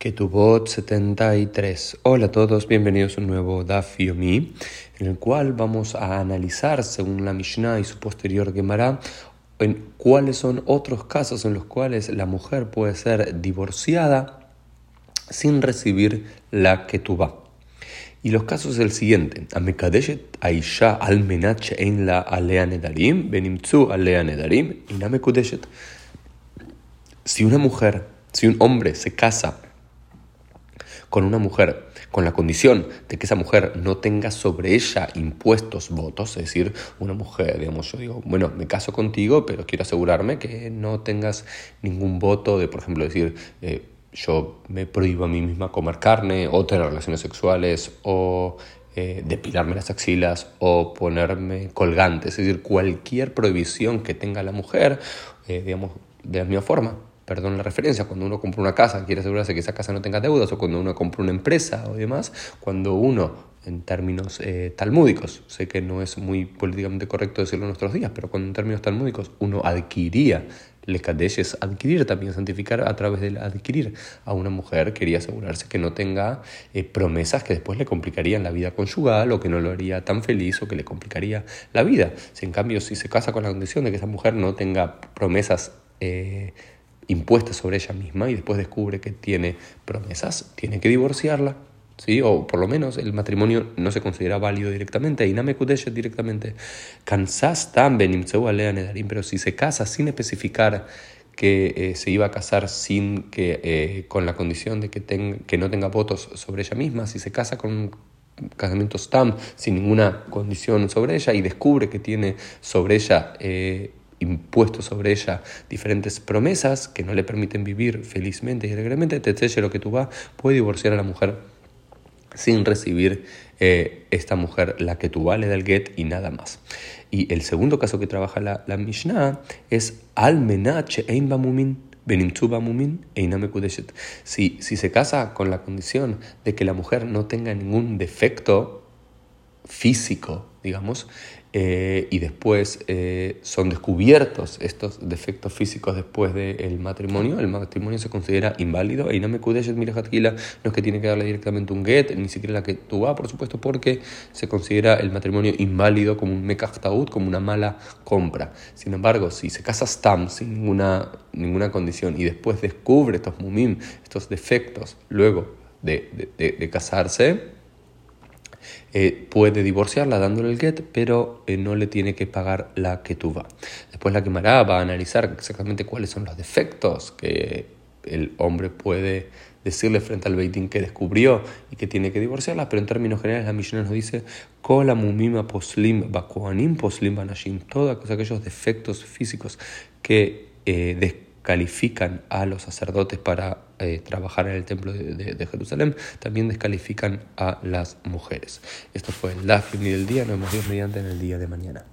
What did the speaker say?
Ketubot 73. Hola a todos, bienvenidos a un nuevo Daf Yomi, en el cual vamos a analizar, según la Mishnah y su posterior Gemara, en cuáles son otros casos en los cuales la mujer puede ser divorciada sin recibir la Ketubah. Y los casos es el siguiente: Amekadeshet Aisha almenach en la alea nedarim, benimtzu alea nedarim, inamekudeshet. Si una mujer, si un hombre se casa con una mujer con la condición de que esa mujer no tenga sobre ella impuestos votos, es decir, una mujer, digamos, yo digo, bueno, me caso contigo, pero quiero asegurarme que no tengas ningún voto de, por ejemplo, decir, eh, yo me prohíbo a mí misma comer carne o tener relaciones sexuales o eh, depilarme las axilas o ponerme colgantes, es decir, cualquier prohibición que tenga la mujer, eh, digamos, de la misma forma perdón la referencia, cuando uno compra una casa quiere asegurarse que esa casa no tenga deudas, o cuando uno compra una empresa o demás, cuando uno, en términos eh, talmúdicos, sé que no es muy políticamente correcto decirlo en nuestros días, pero cuando en términos talmúdicos uno adquiría le es adquirir, también santificar a través del adquirir a una mujer, quería asegurarse que no tenga eh, promesas que después le complicarían la vida conyugal o que no lo haría tan feliz o que le complicaría la vida. Si en cambio si se casa con la condición de que esa mujer no tenga promesas eh, impuesta sobre ella misma y después descubre que tiene promesas, tiene que divorciarla. ¿Sí? o por lo menos el matrimonio no se considera válido directamente, y me directamente. Kansas también, pero si se casa sin especificar que eh, se iba a casar sin que, eh, con la condición de que, que no tenga votos sobre ella misma, si se casa con casamiento stam sin ninguna condición sobre ella y descubre que tiene sobre ella eh, impuesto sobre ella diferentes promesas que no le permiten vivir felizmente y alegremente, te lo que tú vas, puede divorciar a la mujer sin recibir eh, esta mujer la que tú le da el get y nada más. Y el segundo caso que trabaja la, Mishnah es al menache ein si, si se casa con la condición de que la mujer no tenga ningún defecto físico, digamos, eh, y después eh, son descubiertos estos defectos físicos después del matrimonio, el matrimonio se considera inválido. Y no es que tiene que darle directamente un get, ni siquiera la que tú vas, por supuesto, porque se considera el matrimonio inválido como un mekaftaud, como una mala compra. Sin embargo, si se casa stam sin ninguna, ninguna condición y después descubre estos mumim, estos defectos, luego de, de casarse, eh, puede divorciarla dándole el get, pero eh, no le tiene que pagar la va. Después la quemará va a analizar exactamente cuáles son los defectos que el hombre puede decirle frente al Beitín que descubrió y que tiene que divorciarla, pero en términos generales la Mishnah nos dice Kola poslim poslim banashim, todos aquellos defectos físicos que eh, califican a los sacerdotes para eh, trabajar en el templo de, Jerusalén, también descalifican a las mujeres. Esto fue el Dafim del día, nos vemos mediante en el día de mañana.